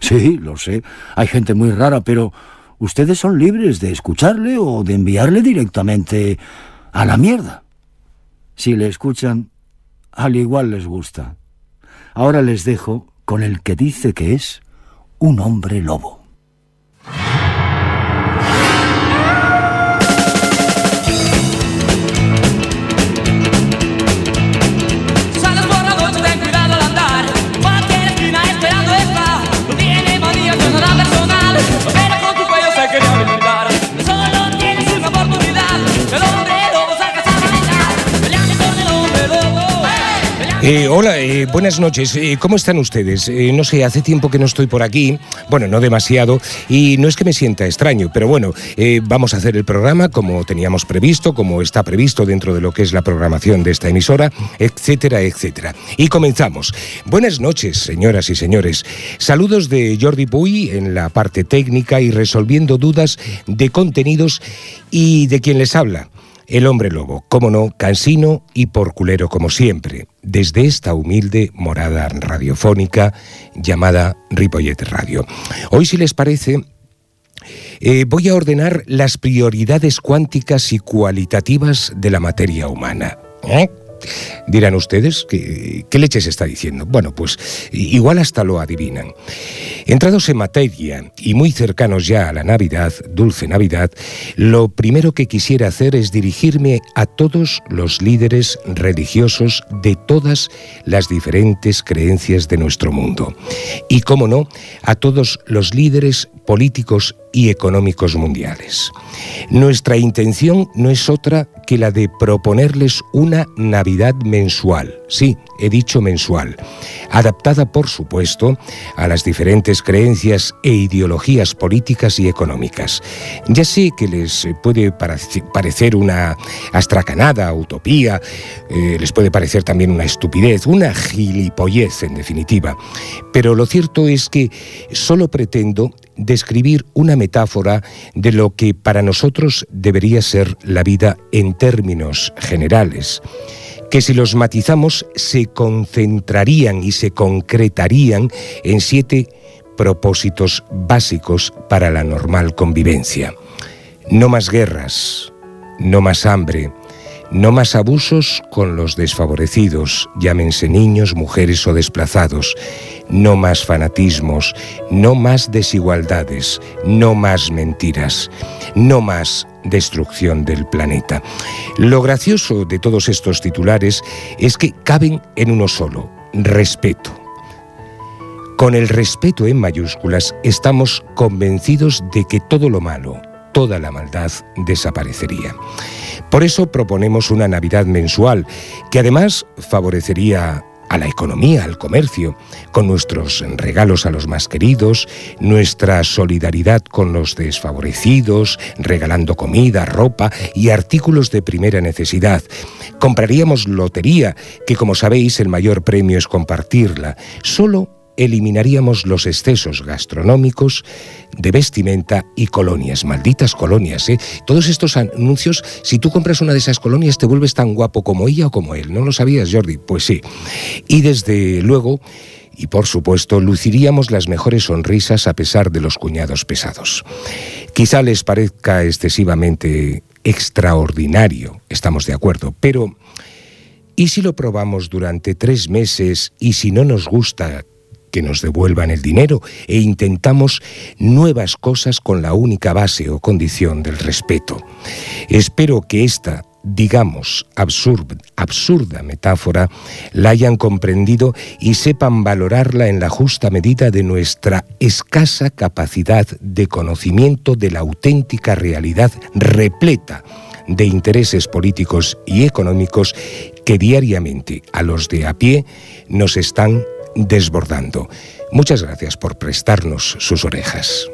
Sí, lo sé, hay gente muy rara, pero ustedes son libres de escucharle o de enviarle directamente a la mierda. Si le escuchan, al igual les gusta. Ahora les dejo con el que dice que es un hombre lobo. Eh, hola, eh, buenas noches. Eh, ¿Cómo están ustedes? no sé, hace tiempo que no estoy por aquí, bueno, no demasiado, y no es que me sienta extraño, pero bueno, vamos a hacer el programa como teníamos previsto, como está previsto dentro de lo que es la programación de esta emisora, etcétera, etcétera. Y comenzamos. Buenas noches, señoras y señores. Saludos de Jordi Puy en la parte técnica y resolviendo dudas de contenidos y de quien les habla. El hombre lobo, cómo no, cansino y porculero como siempre, desde esta humilde morada radiofónica llamada Ripollet Radio. Hoy, si les parece, eh, voy a ordenar las prioridades cuánticas y cualitativas de la materia humana. ¿Eh? Dirán ustedes, ¿qué, ¿qué leche se está diciendo? Bueno, pues igual hasta lo adivinan. Entrados en materia y muy cercanos ya a la Navidad, dulce Navidad, lo primero que quisiera hacer es dirigirme a todos los líderes religiosos de todas las diferentes creencias de nuestro mundo. Y, cómo no, a todos los líderes políticos y económicos mundiales. Nuestra intención no es otra que la de proponerles una Navidad mensual, sí, he dicho mensual, adaptada por supuesto a las diferentes creencias e ideologías políticas y económicas. Ya sé que les puede parecer una astracanada, utopía, eh, les puede parecer también una estupidez, una gilipollez en definitiva, pero lo cierto es que solo pretendo describir una metáfora de lo que para nosotros debería ser la vida en términos generales que si los matizamos se concentrarían y se concretarían en siete propósitos básicos para la normal convivencia. No más guerras, no más hambre, no más abusos con los desfavorecidos, llámense niños, mujeres o desplazados, no más fanatismos, no más desigualdades, no más mentiras, no más destrucción del planeta. Lo gracioso de todos estos titulares es que caben en uno solo, respeto. Con el respeto en mayúsculas estamos convencidos de que todo lo malo, toda la maldad desaparecería. Por eso proponemos una Navidad mensual que además favorecería a la economía, al comercio, con nuestros regalos a los más queridos, nuestra solidaridad con los desfavorecidos, regalando comida, ropa y artículos de primera necesidad. Compraríamos lotería, que como sabéis el mayor premio es compartirla. Solo eliminaríamos los excesos gastronómicos de vestimenta y colonias, malditas colonias. ¿eh? Todos estos anuncios, si tú compras una de esas colonias te vuelves tan guapo como ella o como él. ¿No lo sabías, Jordi? Pues sí. Y desde luego... Y por supuesto, luciríamos las mejores sonrisas a pesar de los cuñados pesados. Quizá les parezca excesivamente extraordinario, estamos de acuerdo, pero ¿y si lo probamos durante tres meses y si no nos gusta, que nos devuelvan el dinero e intentamos nuevas cosas con la única base o condición del respeto. Espero que esta digamos, absurda metáfora, la hayan comprendido y sepan valorarla en la justa medida de nuestra escasa capacidad de conocimiento de la auténtica realidad repleta de intereses políticos y económicos que diariamente a los de a pie nos están desbordando. Muchas gracias por prestarnos sus orejas.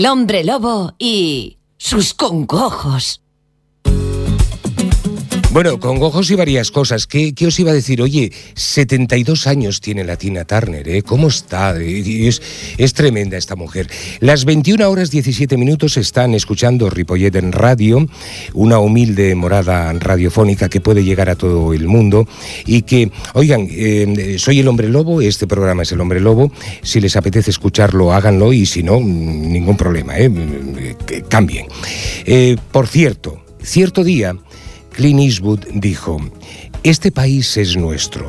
El hombre lobo y sus congojos. Bueno, con gojos y varias cosas. ¿Qué, os iba a decir? Oye, 72 años tiene la Tina Turner, ¿eh? ¿Cómo está? Es, es tremenda esta mujer. Las 21 horas 17 minutos están escuchando Ripollet en radio, una humilde morada radiofónica que puede llegar a todo el mundo y que, oigan, eh, soy el hombre lobo, este programa es el hombre lobo. Si les apetece escucharlo, háganlo y si no, ningún problema, ¿eh? cambien. Eh, por cierto, cierto día Clint Eastwood dijo, este país es nuestro,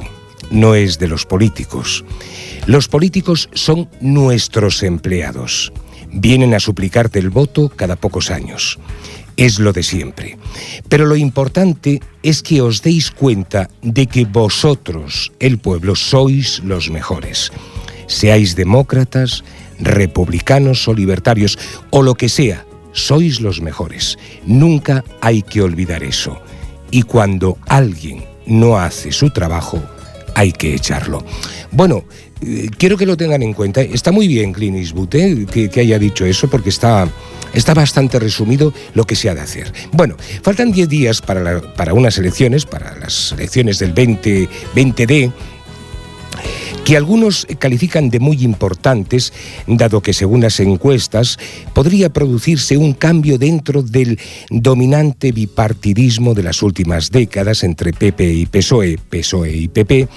no es de los políticos. Los políticos son nuestros empleados. Vienen a suplicarte el voto cada pocos años. Es lo de siempre. Pero lo importante es que os deis cuenta de que vosotros, el pueblo, sois los mejores. Seáis demócratas, republicanos o libertarios, o lo que sea, sois los mejores. Nunca hay que olvidar eso. Y cuando alguien no hace su trabajo, hay que echarlo. Bueno, eh, quiero que lo tengan en cuenta. Está muy bien Clint Eastwood ¿eh? que, haya dicho eso porque está, está bastante resumido lo que se ha de hacer. Bueno, faltan 10 días para, para unas elecciones, para las elecciones del 20, 20D que algunos califican de muy importantes, dado que según las encuestas podría producirse un cambio dentro del dominante bipartidismo de las últimas décadas entre PP y PSOE, PSOE y PP,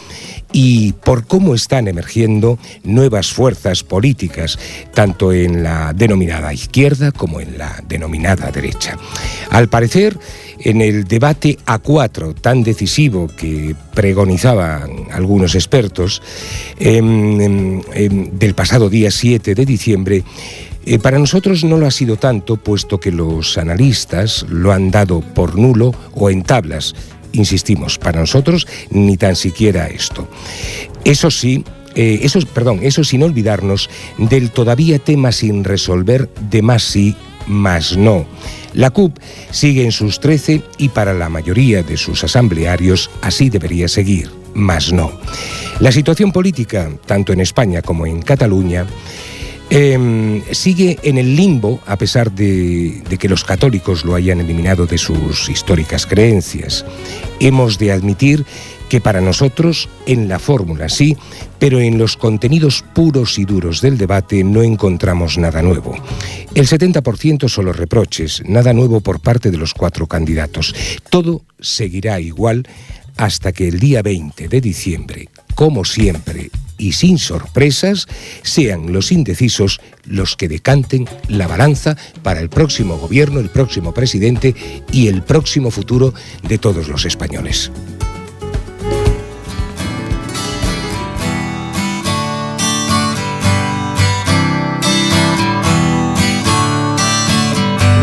y por cómo están emergiendo nuevas fuerzas políticas, tanto en la denominada izquierda como en la denominada derecha. Al parecer, en el debate A4 tan decisivo que pregonizaban algunos expertos em, em, em, del pasado día 7 de diciembre, eh, para nosotros no lo ha sido tanto, puesto que los analistas lo han dado por nulo o en tablas. Insistimos, para nosotros ni tan siquiera esto. Eso sí, eh, eso, perdón, eso sin olvidarnos del todavía tema sin resolver de sí, más no. La CUP sigue en sus 13 y para la mayoría de sus asamblearios así debería seguir, más no. La situación política, tanto en España como en Cataluña, em, sigue en el limbo a pesar de, de, que los católicos lo hayan eliminado de sus históricas creencias. Hemos de admitir que para nosotros en la fórmula sí, pero en los contenidos puros y duros del debate no encontramos nada nuevo. El 70% son los reproches, nada nuevo por parte de los cuatro candidatos. Todo seguirá igual hasta que el día 20 de diciembre, como siempre y sin sorpresas, sean los indecisos los que decanten la balanza para el próximo gobierno, el próximo presidente y el próximo futuro de todos los españoles.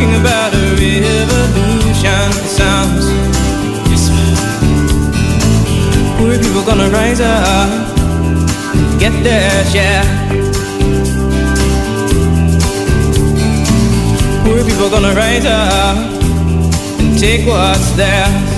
Talking about a revolution sounds Poor people gonna rise up Get their share. Poor people gonna rise up And take what's theirs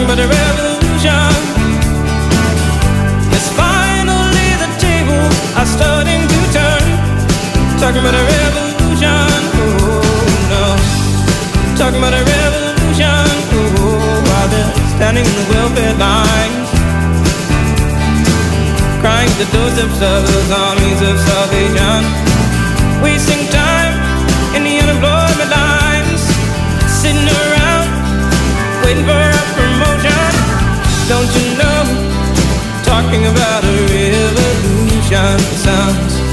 talking about a revolution. Yes, finally the tables are starting to turn. Talking about a revolution. Oh no. Talking about a revolution. Oh, while they're standing in the welfare lines. Crying the doorsteps of those armies of salvation. Wasting time in the unemployment lines. Sitting around waiting for a don't you know? Talking about a revolution sounds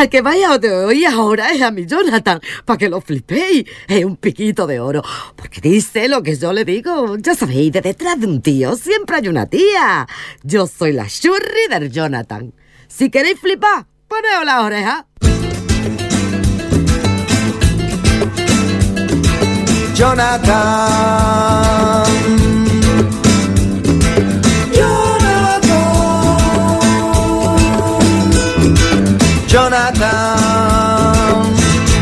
Al que vaya de hoy ahora es a mi Jonathan, para que lo flipéis. Es un piquito de oro. Porque dice lo que yo le digo. Ya sabéis, de detrás de un tío siempre hay una tía. Yo soy la churri del Jonathan. Si queréis flipar, poneos la oreja. Jonathan.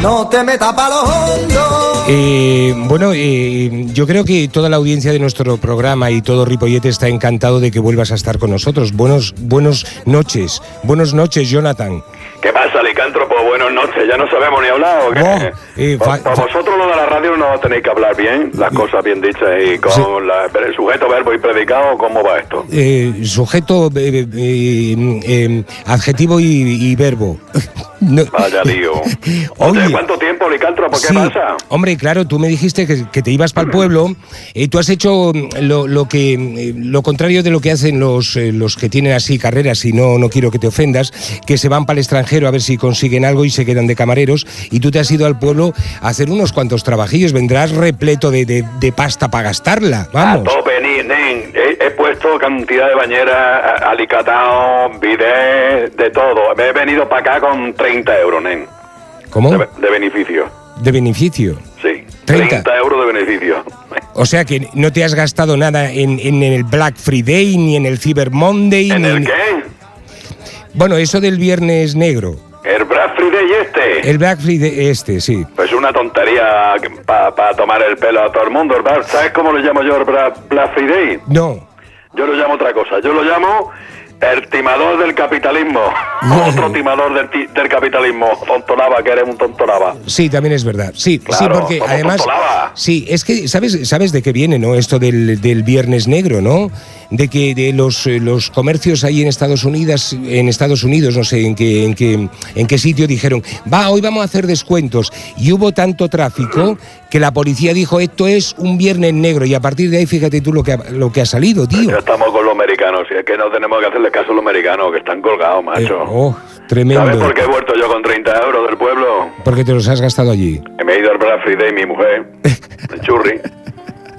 No te metas para los hondos. Eh, bueno, eh, yo creo que toda la audiencia de nuestro programa y todo Ripollete está encantado de que vuelvas a estar con nosotros. Buenos, buenos noches, buenas noches, Jonathan. ¿Qué pasa, licántropo? Buenas noches. ¿Ya no sabemos ni hablar o qué? Oh, eh, Pa- pa vosotros lo de la radio no tenéis que hablar bien, las cosas bien dichas y con Sí. la- el sujeto, verbo y predicado, ¿cómo va esto? Eh, sujeto, eh, eh, eh, adjetivo y, y verbo. No. Vaya lío. Oye. ¿cuánto tiempo, licántropo? ¿Qué Sí. pasa? Hombre, claro, tú me dijiste que, que te ibas para el pueblo. y tú has hecho mm, lo, lo que eh, lo contrario de lo que hacen los, eh, los que tienen así carreras, y no, no quiero que te ofendas, que se van para el extranjero a ver si consiguen algo y se quedan de camareros. Y tú te has ido al pueblo a hacer unos cuantos trabajillos. Vendrás repleto de, de- de pasta para gastarla. A Vamos. tope, ni, nen. Cantidad de bañeras, alicatado, bidet, de todo. Me he venido para acá con 30 euros, nen. ¿Cómo? De, de beneficio. De beneficio. Sí. 30. 30 euros de beneficio. O sea que no te has gastado nada en, en el Black Friday, ni en el Cyber Monday, ¿En ni el qué? Bueno, eso del viernes negro. El Black Friday este. El Black Friday este, sí. Pues una tontería para tomar el pelo a todo el mundo. ¿Sabes cómo lo llamo yo el Black Friday? No. Yo lo llamo otra cosa. Yo lo llamo el timador del capitalismo. Otro timador del, ti- del capitalismo. Tontolaba, que eres un tontolaba. Sí, también es verdad. Sí, sí, porque además. Totolaba. Sí, es que sabes, sabes de qué viene, ¿no? Esto del, del viernes negro, ¿no? De que de los, los comercios ahí en Estados Unidos, en Estados Unidos, no sé en qué, en qué, en qué sitio dijeron, va, hoy vamos a hacer descuentos. Y hubo tanto tráfico que la policía dijo, esto es un viernes negro. Y a partir de ahí, fíjate tú lo que ha, lo que ha salido, tío. Ya estamos con los americanos. Y es que no tenemos que hacerle caso a los americanos, que están colgados, Eh, macho. oh, ¿Sabes tremendo. por qué he vuelto yo con 30 euros del pueblo? Porque te los has gastado allí. Me he ido al Black Friday, mi mujer, el churri.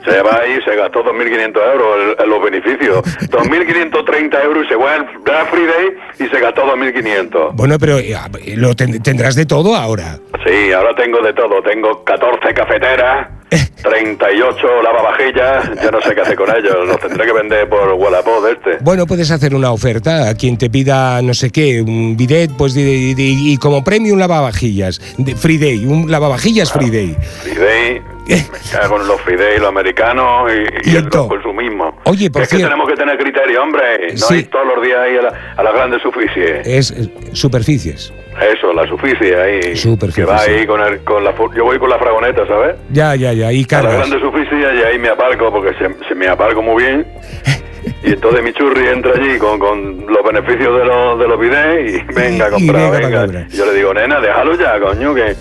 Se va ahí, se gastó 2.500 euros en, los beneficios. 2.530 euros y se fue al Black Friday y se gastó 2.500. Bueno, pero eh, lo ten- tendrás de todo ahora. Sí, ahora tengo de todo. Tengo 14 cafeteras, 38 lavavajillas. Yo no sé qué hacer con ellos. Los tendré que vender por Wallapop este. Bueno, puedes hacer una oferta a quien te pida, no sé qué, un bidet, pues, de- de- y como premio un lavavajillas. De free day, un lavavajillas free day. Friday, me cago en los Friday, los americanos y, y Y el consumismo. Oye, por es que tenemos que tener criterio, hombre. No Sí. ir todos los días ahí a la, a la grande superficie. Es eh, superficies. Eso, la superficie ahí. Superficie, Que va ahí con, el, con la... Yo voy con la fragoneta, ¿sabes? Ya, ya, ya, y A la cargas. grande superficie y ahí me aparco porque se, se me aparco muy bien. Y entonces mi churri entra allí con, con los beneficios de los, de los bidets y venga a Y comprar, venga comprar. Yo le digo, nena, déjalo ya, coño, que...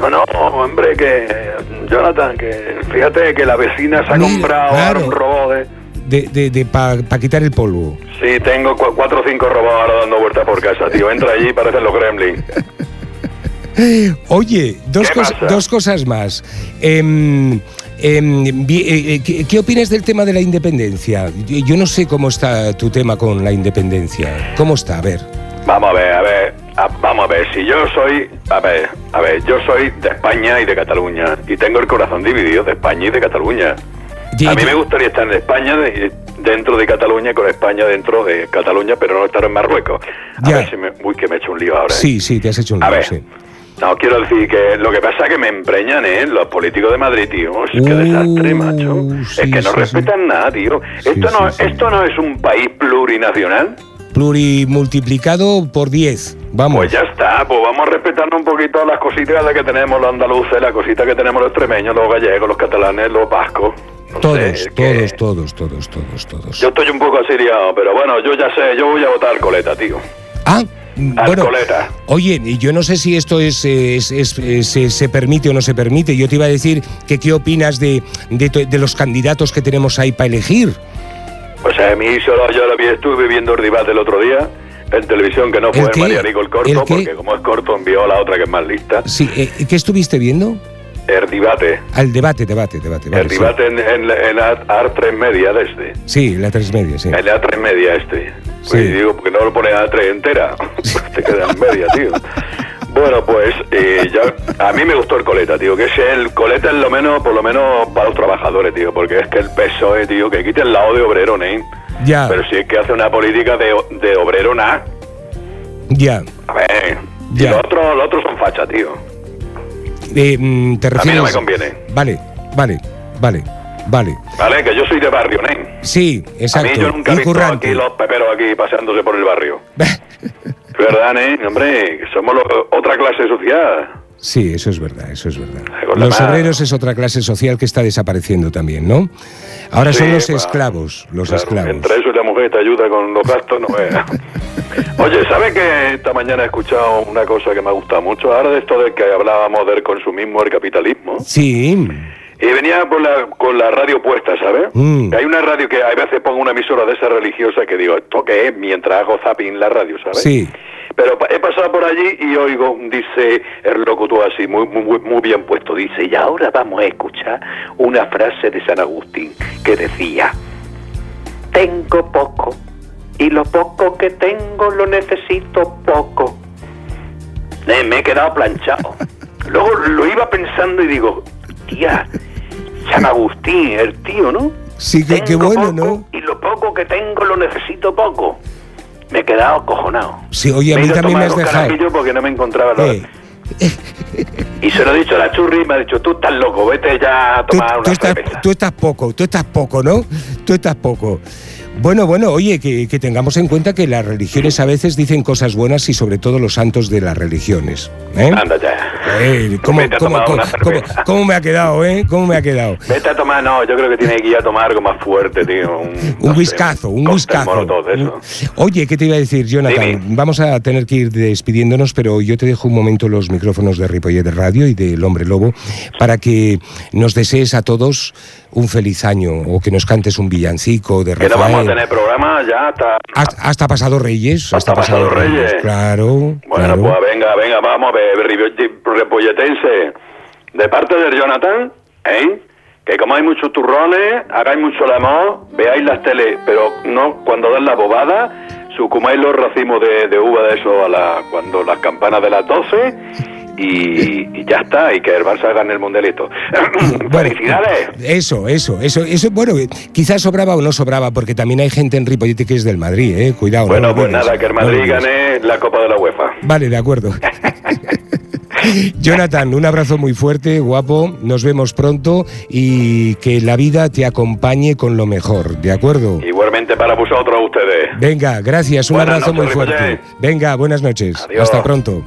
No, no, hombre, que... Jonathan, que fíjate que la vecina se ha Mira, comprado claro. un robot de... De, de, de para quitar el polvo. Sí, tengo cu- cuatro o cinco robots ahora dando vueltas por casa, tío. Entra allí y parecen los gremlins. Oye, dos, ¿Qué cos- pasa? dos cosas más. Em, em, eh, eh, ¿qué, qué opinas del tema de la independencia? Yo no sé cómo está tu tema con la independencia. ¿Cómo está? A ver. Vamos a ver, a ver, a- vamos a ver, si yo soy, a ver, a ver, yo soy de España y de Cataluña y tengo el corazón dividido de España y de Cataluña. A mí me gustaría estar en España de- dentro de Cataluña con España dentro de Cataluña, pero no estar en Marruecos. A Ya. ver si me, uy, que me he hecho un lío ahora. ¿eh? Sí, sí, te has hecho un A lío, ver. sí. No, quiero decir que lo que pasa es que me empreñan, ¿eh? Los políticos de Madrid, tío. Es que Uh, desastre, macho. sí, es que no sí, respetan nada, tío. Esto, no, esto no es un país plurinacional. Plurimultiplicado por 10. Vamos. Pues ya está, pues vamos a respetarnos un poquito las cositas de que tenemos los andaluces, las cositas que tenemos los extremeños, los gallegos, los catalanes, los vascos. No todos, sé, es que todos, todos, todos, todos, todos. Yo estoy un poco así liado, pero bueno, yo ya sé, yo voy a votar coleta, tío. Ah, bueno. Oye, yo no sé si esto es, es- es- es- se, se permite o no se permite. Yo te iba a decir que qué opinas de, de, de los candidatos que tenemos ahí para elegir. Pues a mí solo yo lo vi, estuve viendo el debate el otro día en televisión que no ¿El fue qué? Marianico el ¿El corto, porque como es corto envió a la otra que es más lista. Sí, eh, ¿qué estuviste viendo? El debate. Al debate, debate, debate. vale, el sí. debate en, en, en la A3 media de este. Sí, la tres media, sí. En la A3 media este. Sí. Pues digo, porque no lo pones a A3 entera. Te queda en media, tío. Bueno, pues eh, ya, a mí me gustó el coleta, tío. Que es el coleta es lo menos, por lo menos para los trabajadores, tío. Porque es que el PSOE, tío, que quite el lado de obrero, ¿eh? Ya, Pero si es que hace una política de, de obrero, nada. ya. A ver. Y Ya. los otros, los otros son facha, tío. Eh, mm, ¿Te A mí no me conviene. Vale, vale, vale, vale. ¿Vale? Que yo soy de barrio, ¿eh? Sí, exacto. A mí yo nunca he visto aquí los peperos aquí paseándose por el barrio. ¿Verdad, eh? Hombre, somos lo- otra clase social. Sí, eso es verdad, eso es verdad. Los obreros es otra clase social que está desapareciendo también, ¿no? Ahora son Sí, los bueno, esclavos, los Claro, esclavos. Entre eso y la mujer te ayuda con los gastos, no veas. Oye, ¿sabes que esta mañana he escuchado una cosa que me ha gustado mucho? Ahora de esto de que hablábamos del consumismo, el capitalismo. Sí, Y venía por la, con la radio puesta, ¿sabes? Mm. Hay una radio que a veces pongo una emisora de esa religiosa que digo, ¿esto qué es? Mientras hago zapping la radio, ¿sabes? sí. Pero he pasado por allí y oigo, dice el locutor así, muy, muy, muy bien puesto, dice, y ahora vamos a escuchar una frase de San Agustín que decía, tengo poco y lo poco que tengo lo necesito poco. Eh, me he quedado planchado. Luego lo iba pensando y digo, tía, San Agustín, el tío, ¿no? Sí, qué, qué bueno, poco ¿no? Y lo poco que tengo lo necesito poco. Me he quedado acojonado. Sí, oye, a Me mí ido también me has dejado. porque no me encontraba lo- Eh, Y se lo he dicho a la churri y me ha dicho, tú estás loco, vete ya a tú, tomar tú una estás, cerveza. tú estás poco, tú estás poco, ¿no? Tú estás poco. Bueno, bueno, oye, que, que tengamos en cuenta que las religiones a veces dicen cosas buenas y sobre todo los santos de las religiones. ¿eh? Anda ya. Eh, ¿cómo, me ha quedado, eh? ¿Cómo me ha quedado? Vete a tomar, no, yo creo que tiene que ir a tomar algo más fuerte, tío. Un, Un no whiskazo, un whiskazo. eso. Oye, ¿qué te iba a decir, Jonathan? Dime. Vamos a tener que ir despidiéndonos, pero yo te dejo un momento los micrófonos de Ripollet de Radio y del Hombre Lobo para que nos desees a todos un feliz año o que nos cantes un villancico de Que no Rafael. vamos a tener programa ya hasta... Hasta, hasta pasado Reyes. Hasta pasado Reyes. Claro. Bueno, claro. pues venga, venga, vamos a ver, repolletense. De parte del Jonathan, ¿eh? Que como hay muchos turrones, hagáis mucho el amor, veáis las tele, pero no cuando dan la bobada, sucumáis los racimos de, de uva de eso a la, cuando las campanas de las 12 y, y ya está, y que el Barça gane el mundialito. ¡Felicidades! Eso, eso, eso, eso, bueno, quizás sobraba o no sobraba, porque también hay gente en Ripollete que es del Madrid, ¿eh? Cuidado. no Bueno, lo pues nada, que el no Madrid gane la Copa de la UEFA. Vale, de acuerdo. Jonathan, un abrazo muy fuerte, guapo. Nos vemos pronto y que la vida te acompañe con lo mejor, ¿de acuerdo? Igualmente para vosotros, ustedes. Venga, gracias, un Buenas abrazo muy fuerte. Ripollet. Venga, buenas noches. Adiós. Hasta pronto.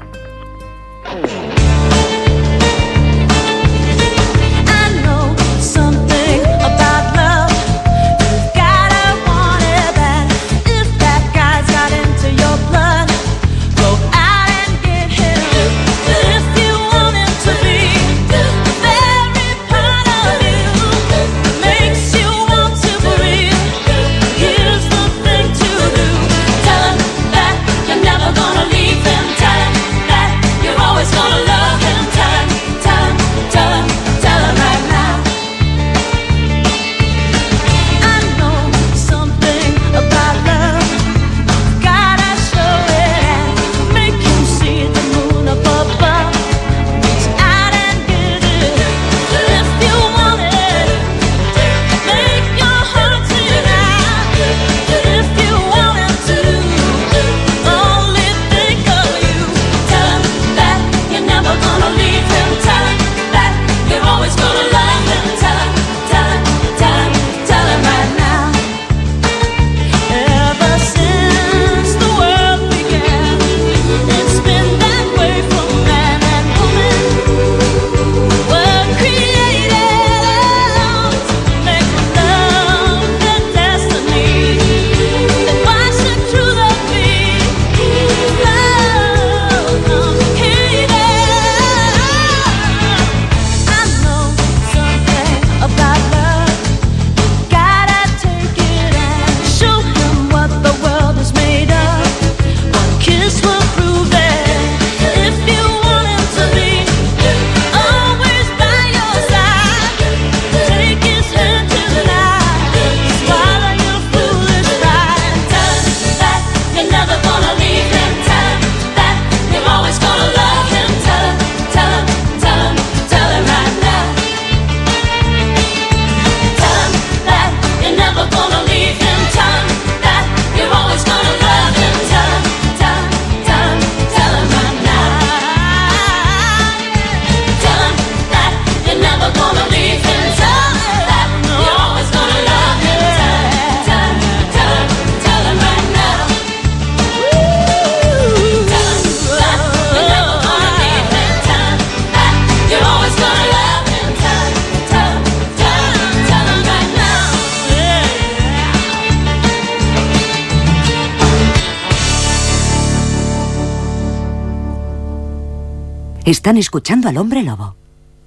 Están escuchando al hombre lobo.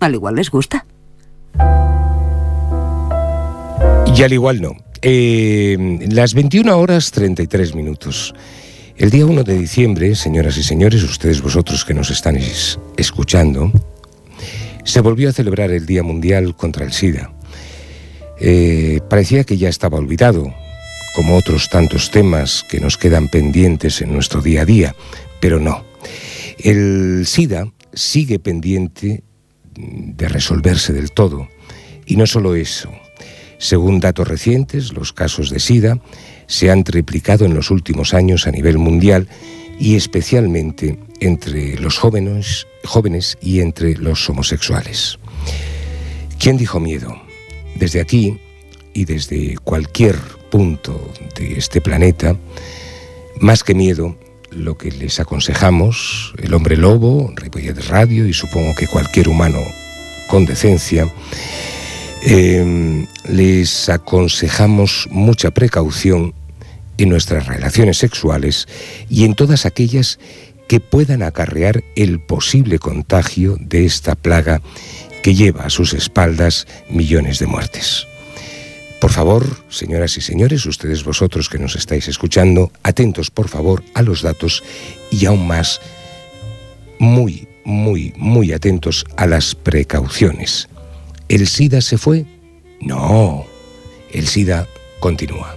Al igual les gusta. Y al igual no. Eh, las 21 horas 33 minutos. El día 1 de diciembre, señoras y señores, ustedes vosotros que nos están es- escuchando, se volvió a celebrar el Día Mundial contra el SIDA. Eh, parecía que ya estaba olvidado, como otros tantos temas que nos quedan pendientes en nuestro día a día, pero no. El SIDA sigue pendiente de resolverse del todo. Y no solo eso. Según datos recientes, los casos de SIDA se han triplicado en los últimos años a nivel mundial y especialmente entre los jóvenes, jóvenes y entre los homosexuales. ¿Quién dijo miedo? Desde aquí y desde cualquier punto de este planeta, más que miedo, lo que les aconsejamos, el hombre lobo, Ripollet Radio y supongo que cualquier humano con decencia, eh, les aconsejamos mucha precaución en nuestras relaciones sexuales y en todas aquellas que puedan acarrear el posible contagio de esta plaga que lleva a sus espaldas millones de muertes. Por favor, señoras y señores, ustedes vosotros que nos estáis escuchando, atentos por favor a los datos y aún más, muy, muy, muy atentos a las precauciones. ¿El SIDA se fue? No, el SIDA continúa.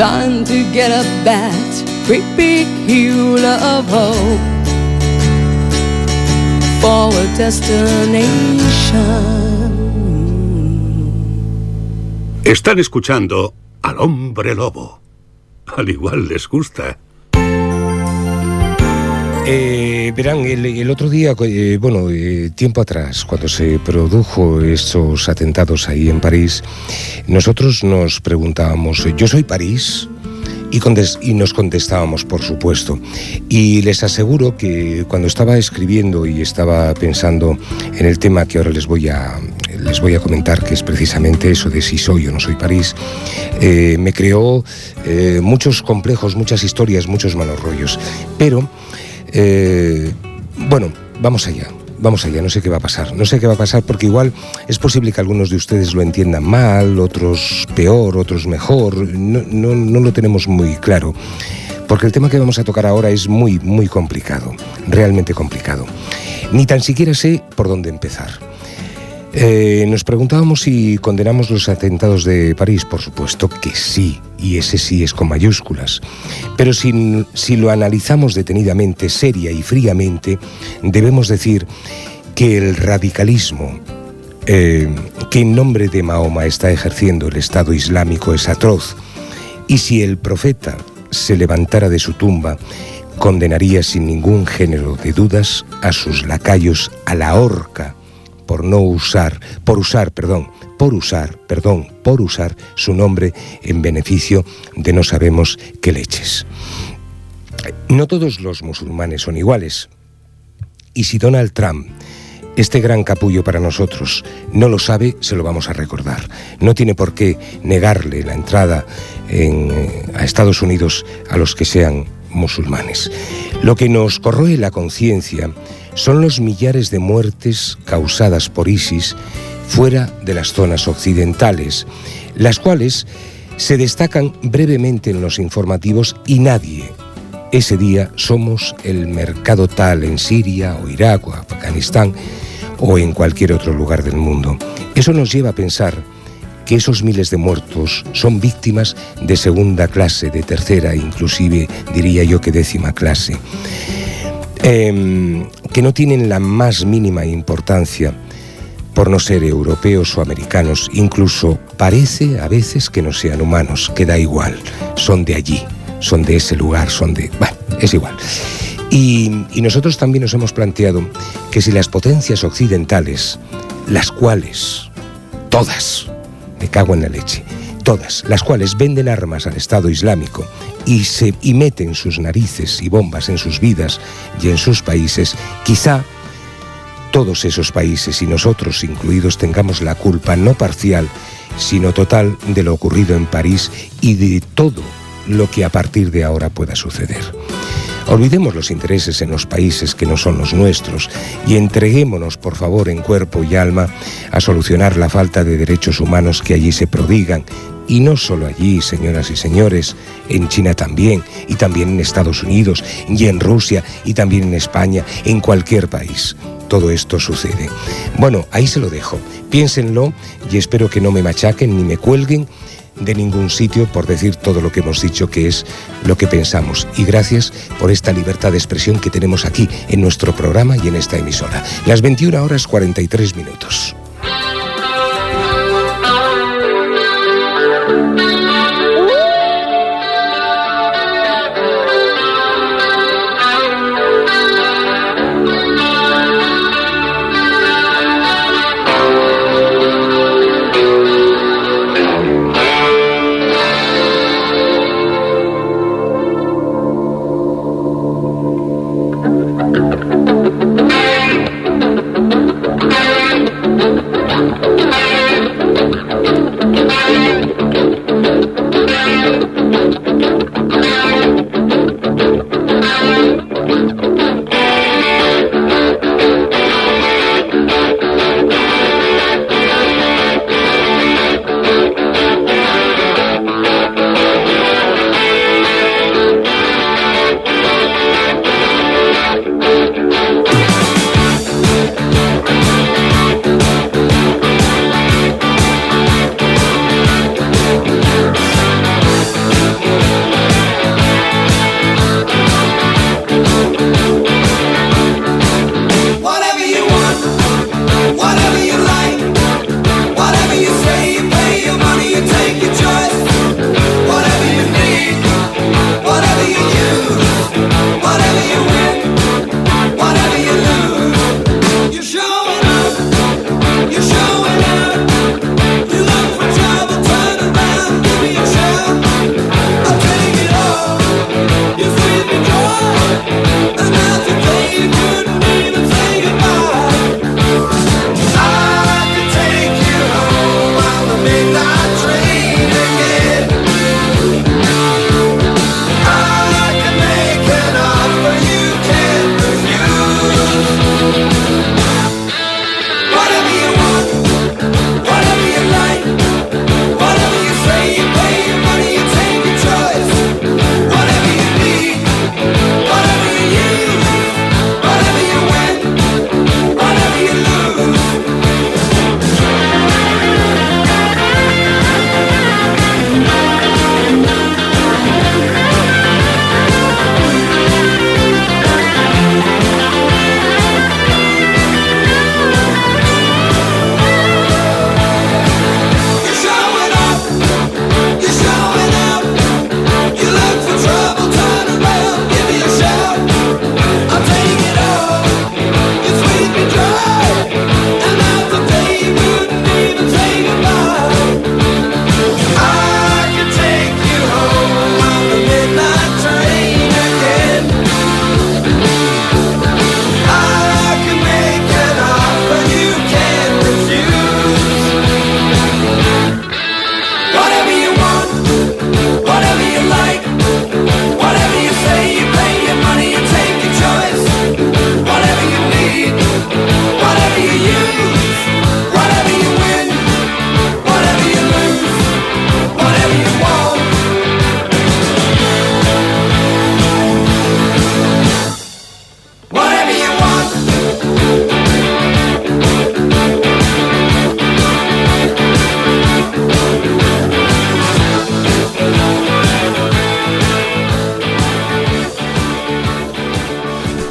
trying to get up that great big hill of hope for a destination. Están escuchando al hombre lobo. Al igual les gusta. Eh, verán, el, el otro día, eh, bueno, eh, tiempo atrás, cuando se produjo esos atentados ahí en París, nosotros nos preguntábamos, ¿yo soy París? Y, y nos contestábamos, por supuesto. Y les aseguro que cuando estaba escribiendo y estaba pensando en el tema que ahora les voy a, les voy a comentar, que es precisamente eso de si soy o no soy París, eh, me creó eh, muchos complejos, muchas historias, muchos malos rollos. Pero, eh, bueno, vamos allá. Vamos allá, no sé qué va a pasar. No sé qué va a pasar porque igual es posible que algunos de ustedes lo entiendan mal, otros peor, otros mejor. No, no, no lo tenemos muy claro. Porque el tema que vamos a tocar ahora es muy, muy complicado. Realmente complicado. Ni tan siquiera sé por dónde empezar. Eh, nos preguntábamos si condenamos los atentados de París, por supuesto que sí, y ese sí es con mayúsculas. Pero si, si lo analizamos detenidamente, seria y fríamente, debemos decir que el radicalismo eh, que en nombre de Mahoma está ejerciendo el Estado Islámico es atroz, y si el profeta se levantara de su tumba, condenaría sin ningún género de dudas a sus lacayos a la horca por no usar, por usar, perdón, por usar, perdón, por usar su nombre en beneficio de no sabemos qué leches. No todos los musulmanes son iguales. Y si Donald Trump, este gran capullo para nosotros, no lo sabe, se lo vamos a recordar. No tiene por qué negarle la entrada en, eh, a Estados Unidos a los que sean musulmanes. Lo que nos corroe la conciencia son los millares de muertes causadas por ISIS fuera de las zonas occidentales, las cuales se destacan brevemente en los informativos y nadie ese día somos el mercado tal en Siria o Irak o Afganistán o en cualquier otro lugar del mundo. Eso nos lleva a pensar que esos miles de muertos son víctimas de segunda clase, de tercera, inclusive diría yo que décima clase, Em, que no tienen la más mínima importancia por no ser europeos o americanos, incluso parece a veces que no sean humanos, que da igual, son de allí, son de ese lugar, son de... Bueno, es igual. Y, y nosotros también nos hemos planteado que si las potencias occidentales, las cuales, todas, me cago en la leche, todas, las cuales venden armas al Estado Islámico y, se, y meten sus narices y bombas en sus vidas y en sus países, quizá todos esos países y nosotros incluidos tengamos la culpa no parcial, sino total de lo ocurrido en París y de todo lo que a partir de ahora pueda suceder. Olvidemos los intereses en los países que no son los nuestros y entreguémonos, por favor, en cuerpo y alma a solucionar la falta de derechos humanos que allí se prodigan. Y no solo allí, señoras y señores, en China también, y también en Estados Unidos, y en Rusia, y también en España, en cualquier país. Todo esto sucede. Bueno, ahí se lo dejo. Piénsenlo y espero que no me machaquen ni me cuelguen de ningún sitio por decir todo lo que hemos dicho que es lo que pensamos. Y gracias por esta libertad de expresión que tenemos aquí en nuestro programa y en esta emisora. Las 21 horas 43 minutos.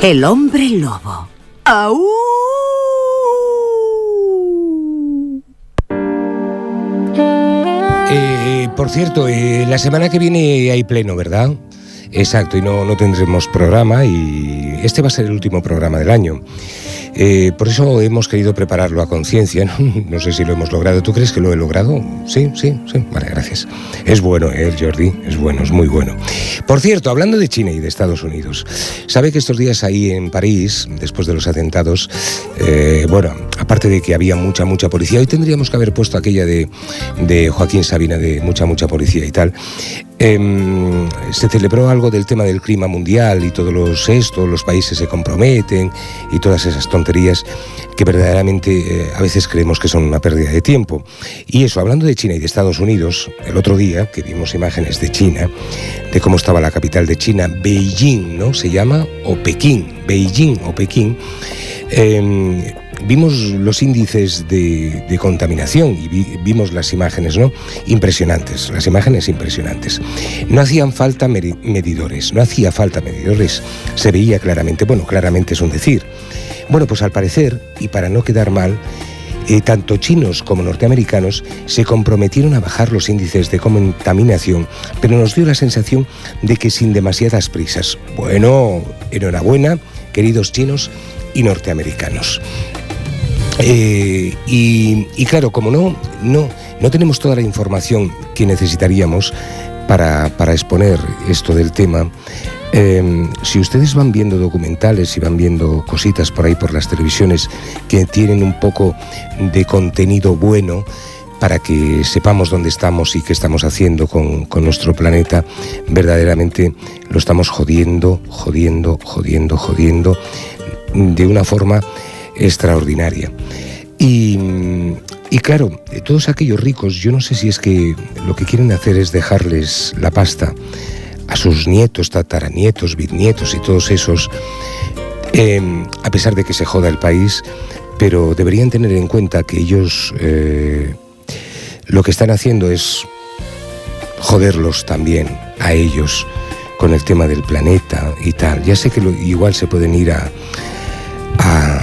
El hombre lobo. ¡Au! Eh, por cierto, eh, la semana que viene hay pleno, ¿verdad? Exacto, y no, no tendremos programa y este va a ser el último programa del año. Eh, por eso hemos querido prepararlo a conciencia. ¿no? No sé si lo hemos logrado. ¿Tú crees que lo he logrado? Sí, sí, sí. Vale, gracias. Es bueno, ¿eh, Jordi? Es bueno, es muy bueno. Por cierto, hablando de China y de Estados Unidos, sabe que estos días ahí en París, después de los atentados, eh, bueno, aparte de que había mucha, mucha policía, hoy tendríamos que haber puesto aquella de, de Joaquín Sabina de mucha, mucha policía y tal. Em, se celebró algo del tema del clima mundial y todos los esto, los países se comprometen y todas esas tonterías que verdaderamente eh, a veces creemos que son una pérdida de tiempo. Y eso, hablando de China y de Estados Unidos, el otro día que vimos imágenes de China, de cómo estaba la capital de China, Beijing, ¿no? Se llama, o Pekín, Beijing o Pekín. em, vimos los índices de, contaminación y vi- vimos las imágenes, ¿no? Impresionantes, las imágenes impresionantes. No hacían falta medidores, no hacía falta medidores, se veía claramente, bueno, claramente es un decir. Bueno, pues al parecer, y para no quedar mal, eh, tanto chinos como norteamericanos se comprometieron a bajar los índices de contaminación, pero nos dio la sensación de que sin demasiadas prisas. Bueno, enhorabuena, queridos chinos y norteamericanos. Eh, y, y claro, como no, no, no tenemos toda la información que necesitaríamos para, exponer esto del tema, eh, si ustedes van viendo documentales y van viendo cositas por ahí por las televisiones que tienen un poco de contenido bueno, para que sepamos dónde estamos y qué estamos haciendo con nuestro planeta, verdaderamente lo estamos jodiendo, jodiendo, jodiendo, jodiendo de una forma extraordinaria. Y, y claro, todos aquellos ricos, yo no sé si es que lo que quieren hacer es dejarles la pasta a sus nietos, tataranietos, bisnietos y todos esos, eh, a pesar de que se joda el país, pero deberían tener en cuenta que ellos eh, lo que están haciendo es joderlos también a ellos con el tema del planeta y tal. Ya sé que igual se pueden ir a,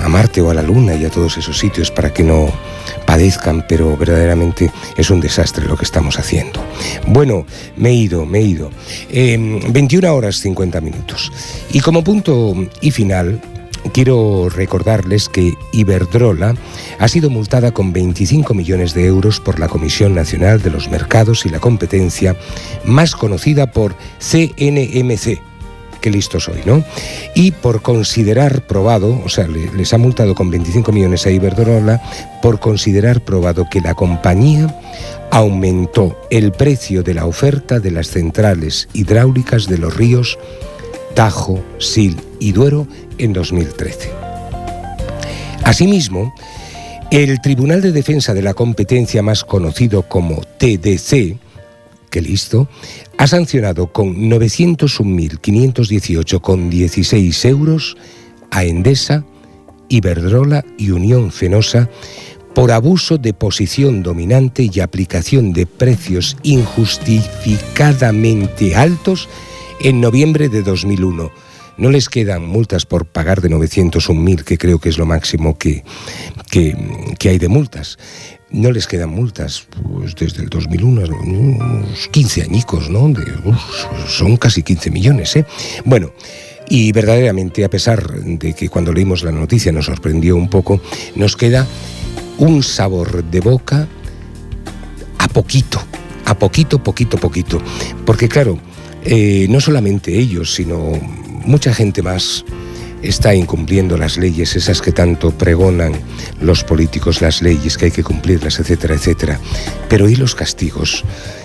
a, Marte o a la Luna y a todos esos sitios para que no padezcan, pero verdaderamente es un desastre lo que estamos haciendo. Bueno, me he ido, me he ido. Eh, 21 horas 50 minutos. Y como punto y final, quiero recordarles que Iberdrola ha sido multada con 25 millones de euros por la Comisión Nacional de los Mercados y la Competencia, más conocida por CNMC. Qué listo soy, ¿no? Y por considerar probado, o sea, le- les ha multado con 25 millones a Iberdrola por considerar probado que la compañía aumentó el precio de la oferta de las centrales hidráulicas de los ríos Tajo, Sil y Duero en 2013. Asimismo, el Tribunal de Defensa de la Competencia, más conocido como TDC, que listo, ha sancionado con 901.518,16 euros a Endesa, Iberdrola y Unión Fenosa por abuso de posición dominante y aplicación de precios injustificadamente altos en noviembre de 2001. No les quedan multas por pagar de 901.000, que creo que es lo máximo que, que, que hay de multas. No les quedan multas pues, desde el 2001, unos 15 añicos, ¿no? Son casi 15 millones, ¿eh? Bueno, y verdaderamente, a pesar de que cuando leímos la noticia nos sorprendió un poco, nos queda un sabor de boca a poquito, a poquito, poquito, poquito. Porque claro, eh, no solamente ellos, sino mucha gente más está incumpliendo las leyes, esas que tanto pregonan los políticos, las leyes, que hay que cumplirlas, etcétera, etcétera. Pero ¿y los castigos?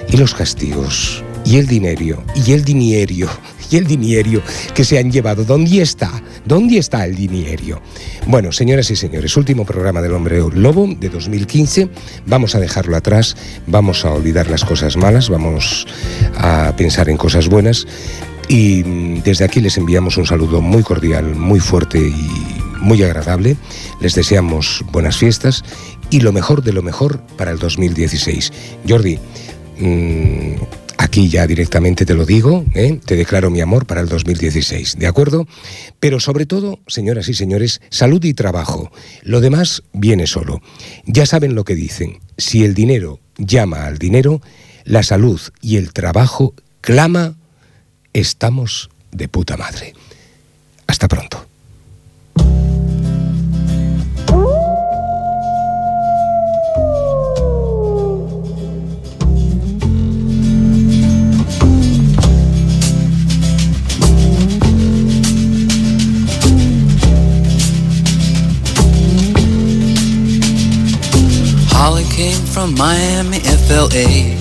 ¿Y los castigos? ¿Y el dinero? ¿Y el dinero? ¿Y el dinero que se han llevado? ¿Dónde está? ¿Dónde está el dinero? Bueno, señoras y señores, último programa del Hombre Lobo de 2015. Vamos a dejarlo atrás, vamos a olvidar las cosas malas, vamos a pensar en cosas buenas. Y desde aquí les enviamos un saludo muy cordial, muy fuerte y muy agradable. Les deseamos buenas fiestas y lo mejor de lo mejor para el 2016. Jordi, mm, aquí Aquí ya directamente te lo digo, ¿eh? te declaro mi amor para el 2016, ¿de acuerdo? Pero sobre todo, señoras y señores, salud y trabajo. Lo demás viene solo. Ya saben lo que dicen. Si el dinero llama al dinero, la salud y el trabajo clama, estamos de puta madre. Hasta pronto. Holly came from Miami, FLA.